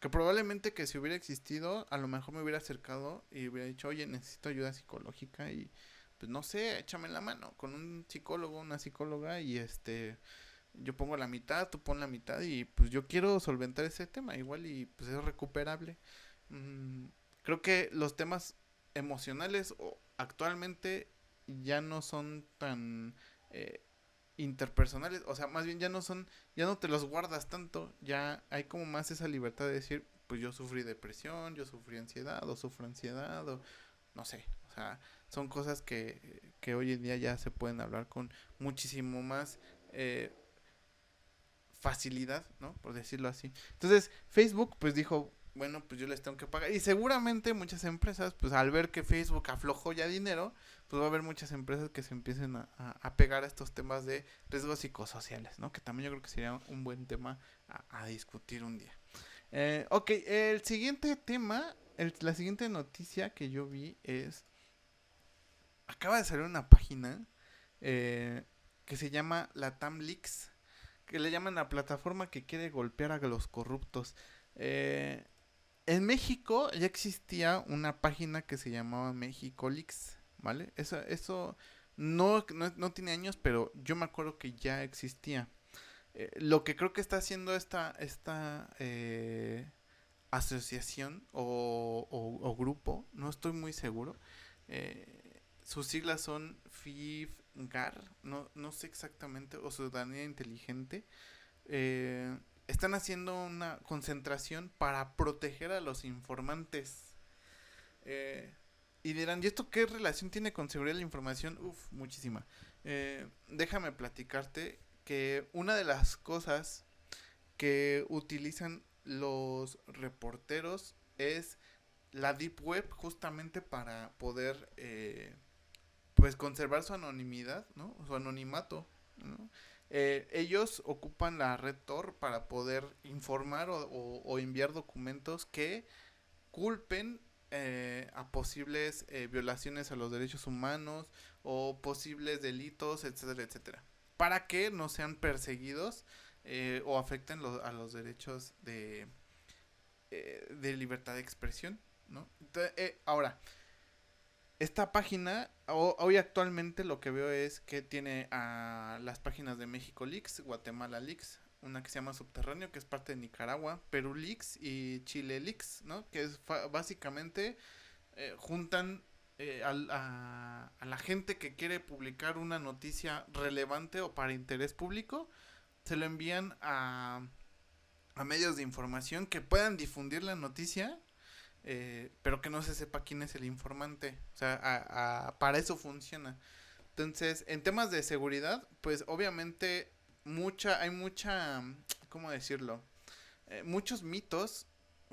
Que probablemente que si hubiera existido, a lo mejor me hubiera acercado y hubiera dicho, oye, necesito ayuda psicológica y pues no sé, échame la mano con un psicólogo, una psicóloga y este, yo pongo la mitad, tú pon la mitad y pues yo quiero solventar ese tema igual y pues es recuperable. Mm, creo que los temas emocionales actualmente ya no son tan eh, interpersonales, o sea, más bien ya no son, ya no te los guardas tanto, ya hay como más esa libertad de decir, pues yo sufrí depresión, yo sufrí ansiedad, o sufro ansiedad, o no sé, o sea, son cosas que, que hoy en día ya se pueden hablar con muchísimo más eh, facilidad, ¿no? Por decirlo así. Entonces, Facebook pues dijo, bueno, pues yo les tengo que pagar. Y seguramente muchas empresas, pues al ver que Facebook aflojó ya dinero, pues va a haber muchas empresas que se empiecen a, a, pegar a estos temas de riesgos psicosociales, ¿no? Que también yo creo que sería un buen tema a, discutir un día. Eh, ok, el siguiente tema, la siguiente noticia que yo vi es... Acaba de salir una página eh, que se llama la Tamlix, que le llaman la plataforma que quiere golpear a los corruptos. Eh, en México ya existía una página que se llamaba México Leaks, ¿vale? Eso, eso no, no, tiene años, pero yo me acuerdo que ya existía. Eh, lo que creo que está haciendo esta, esta eh, asociación o, o, grupo, no estoy muy seguro. Sus siglas son FIFGAR, no, no sé exactamente, o Ciudadanía Inteligente. están haciendo una concentración para proteger a los informantes. Y dirán, ¿y esto qué relación tiene con seguridad de la información? Uf, muchísima. Eh, déjame platicarte que una de las cosas que utilizan los reporteros es la deep web justamente para poder eh, pues conservar su anonimidad, ¿no? Su anonimato, eh, ellos ocupan la red Tor para poder informar o enviar documentos que culpen eh, a posibles eh, violaciones a los derechos humanos o posibles delitos, etcétera, etcétera. Para que no sean perseguidos eh, o afecten a los derechos de, de libertad de expresión, ¿no? ahora, esta página, hoy actualmente lo que veo es que tiene a las páginas de México Leaks, Guatemala Leaks, una que se llama Subterráneo, que es parte de Nicaragua, Perú Leaks y Chile Leaks, ¿no? Que es básicamente eh, juntan eh, a, la gente que quiere publicar una noticia relevante o para interés público, se lo envían a, a medios de información que puedan difundir la noticia, eh, pero que no se sepa quién es el informante. O sea, para eso funciona. Entonces, en temas de seguridad, pues obviamente mucha, hay mucha, ¿cómo decirlo? Eh, muchos mitos,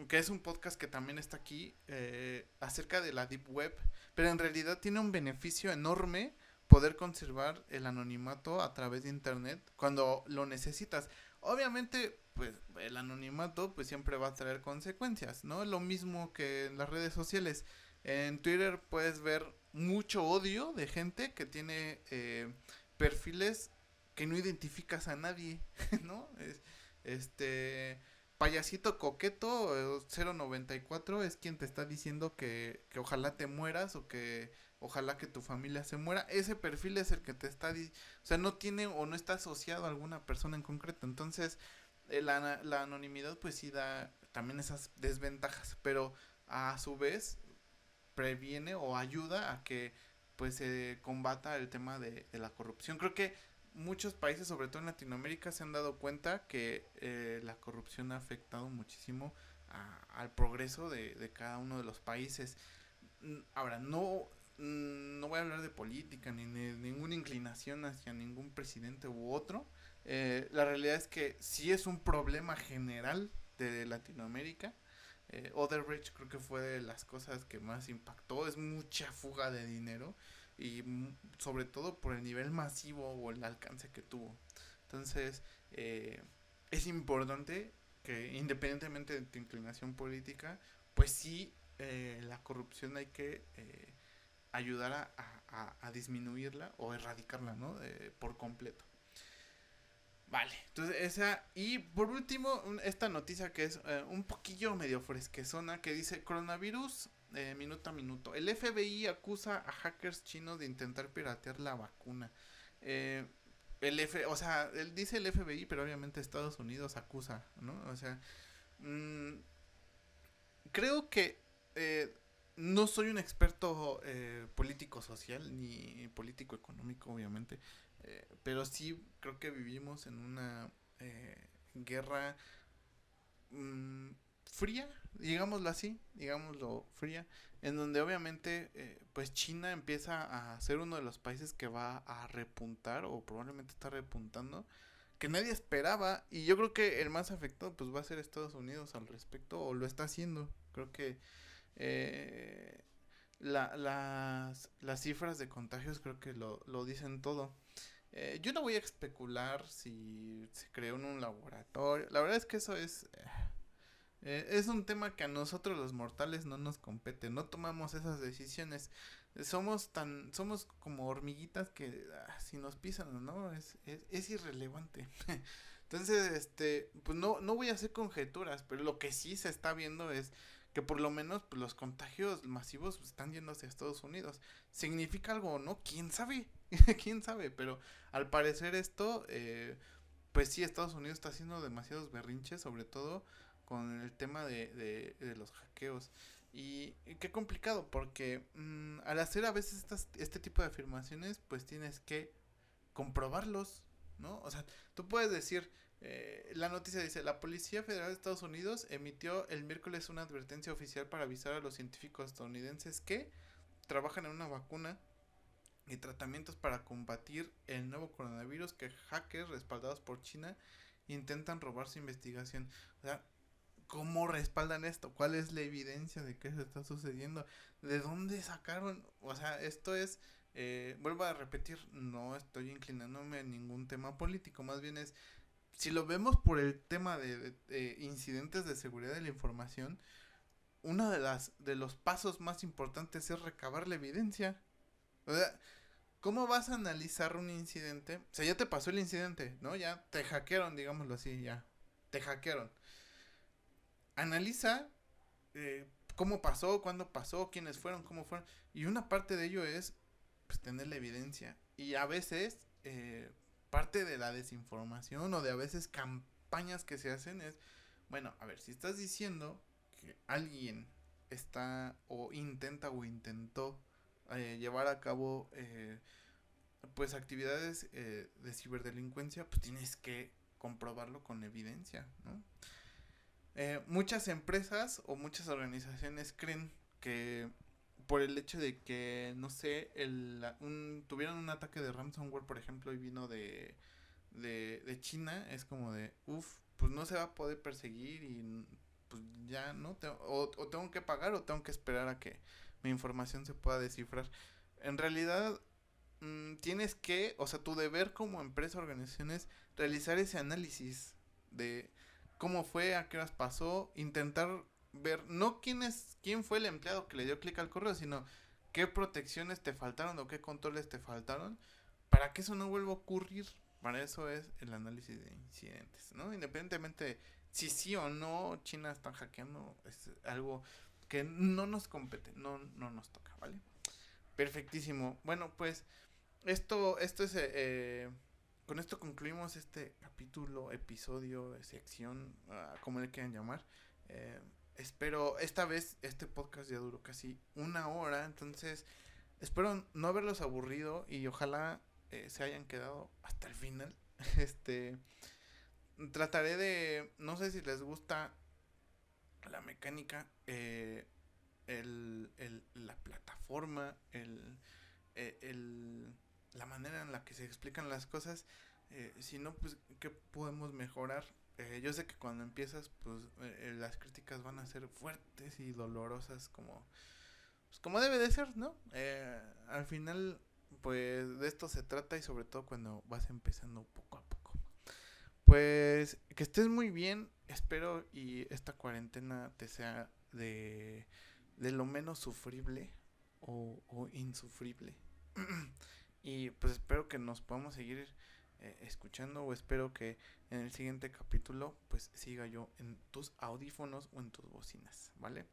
que es un podcast que también está aquí, eh, acerca de la Deep Web, pero en realidad tiene un beneficio enorme poder conservar el anonimato a través de Internet cuando lo necesitas. Obviamente, pues el anonimato pues siempre va a traer consecuencias, ¿no? Lo mismo que en las redes sociales. En Twitter puedes ver mucho odio de gente que tiene eh, perfiles que no identificas a nadie, [LAUGHS] ¿no? Es, este payasito coqueto 094 es quien te está diciendo que, que, ojalá te mueras o que ojalá que tu familia se muera. Ese perfil es el que te está, o sea, no tiene o no está asociado a alguna persona en concreto. Entonces, eh, la, la anonimidad pues sí da también esas desventajas, pero a su vez previene o ayuda a que pues se combata el tema de, de la corrupción. Creo que muchos países, sobre todo en Latinoamérica, se han dado cuenta que eh, la corrupción ha afectado muchísimo al progreso de, cada uno de los países. Mm, ahora, no, mm, no voy a hablar de política ni de ninguna inclinación hacia ningún presidente u otro. Eh, la realidad es que sí es un problema general de Latinoamérica. Eh, Rich creo que fue de las cosas que más impactó. Es mucha fuga de dinero y sobre todo por el nivel masivo o el alcance que tuvo. Entonces, eh, es importante que independientemente de tu inclinación política, pues sí, eh, la corrupción hay que eh, ayudar a, a, disminuirla o erradicarla, ¿no? por completo. Vale, entonces esa. Y por último, esta noticia que es un poquillo medio fresquezona, que dice coronavirus eh, minuto a minuto. El FBI acusa a hackers chinos de intentar piratear la vacuna. Eh, el F, o sea, él dice el FBI, pero obviamente Estados Unidos acusa, ¿no? O sea, mm, creo que eh, no soy un experto político social ni político económico, obviamente, pero sí creo que vivimos en una guerra mm, fría, digámoslo así, digámoslo fría, en donde obviamente eh, pues China empieza a ser uno de los países que va a repuntar o probablemente está repuntando que nadie esperaba y yo creo que el más afectado pues va a ser Estados Unidos al respecto o lo está haciendo. Creo que eh, la, las, las cifras de contagios creo que lo, lo dicen todo eh, yo no voy a especular si se creó en un laboratorio la verdad es que eso es eh, es un tema que a nosotros los mortales no nos compete, no tomamos esas decisiones. Somos tan, somos como hormiguitas que ah, si nos pisan no, es, es, irrelevante. [LAUGHS] Entonces, este, pues no, no voy a hacer conjeturas, pero lo que sí se está viendo es que por lo menos pues, los contagios masivos están yendo hacia Estados Unidos. ¿Significa algo o no? ¿Quién sabe? [LAUGHS] ¿Quién sabe? Pero al parecer esto, eh, pues sí, Estados Unidos está haciendo demasiados berrinches, sobre todo con el tema de, de, los hackeos. Y, qué complicado, porque mm, al hacer a veces estas, este tipo de afirmaciones, pues tienes que comprobarlos, ¿no? O sea, tú puedes decir, eh, la noticia dice, la Policía Federal de Estados Unidos emitió el miércoles una advertencia oficial para avisar a los científicos estadounidenses que trabajan en una vacuna y tratamientos para combatir el nuevo coronavirus que hackers respaldados por China intentan robar su investigación. O sea, ¿cómo respaldan esto? ¿Cuál es la evidencia de que eso está sucediendo? ¿De dónde sacaron? O sea, esto es eh, vuelvo a repetir, no estoy inclinándome a ningún tema político, más bien es, si lo vemos por el tema de, incidentes de seguridad de la información, uno de las de los pasos más importantes es recabar la evidencia. ¿Cómo vas a analizar un incidente? O sea, ya te pasó el incidente, ¿no? Ya te hackearon, digámoslo así, ya. Te hackearon. Analiza eh, cómo pasó, cuándo pasó, quiénes fueron, cómo fueron. Y una parte de ello es pues, tener la evidencia. Y a veces, eh, parte de la desinformación o de a veces campañas que se hacen es, bueno, a ver, si estás diciendo que alguien está o intenta o intentó eh, llevar a cabo eh, pues actividades de ciberdelincuencia, pues tienes que comprobarlo con evidencia, ¿no? muchas empresas o muchas organizaciones creen que por el hecho de que, no sé, el, un, tuvieron un ataque de ransomware, por ejemplo, y vino de, de, de China, es como de, uff, pues no se va a poder perseguir y pues ya, ¿no? o, o, tengo que pagar o tengo que esperar a que mi información se pueda descifrar. En realidad, mmm, tienes que, o sea, tu deber como empresa o organización es realizar ese análisis de cómo fue, a qué horas pasó, intentar ver no quién es quién fue el empleado que le dio clic al correo, sino qué protecciones te faltaron o qué controles te faltaron para que eso no vuelva a ocurrir. Para eso es el análisis de incidentes, ¿no? Independientemente si sí o no China está hackeando, es algo que no nos compete, no, no nos toca, ¿vale? Perfectísimo. Bueno, pues esto, esto es, eh, con esto concluimos este capítulo, episodio, sección, uh, como le quieran llamar. Eh, espero, esta vez este podcast ya duró casi una hora, entonces espero no haberlos aburrido y ojalá eh, se hayan quedado hasta el final. [LAUGHS] Este, trataré de, no sé si les gusta la mecánica, eh, el, el, la plataforma, el, eh, el, la manera en la que se explican las cosas. Eh, si no, pues, ¿qué podemos mejorar? Yo sé que cuando empiezas, pues las críticas van a ser fuertes y dolorosas como, pues, como debe de ser, ¿no? al final, pues de esto se trata y sobre todo cuando vas empezando poco a poco. Pues que estés muy bien, espero y esta cuarentena te sea de, de lo menos sufrible o, insufrible. [CLEARS THROAT] y pues espero que nos podamos seguir eh, escuchando o espero que en el siguiente capítulo pues siga yo en tus audífonos o en tus bocinas, ¿vale?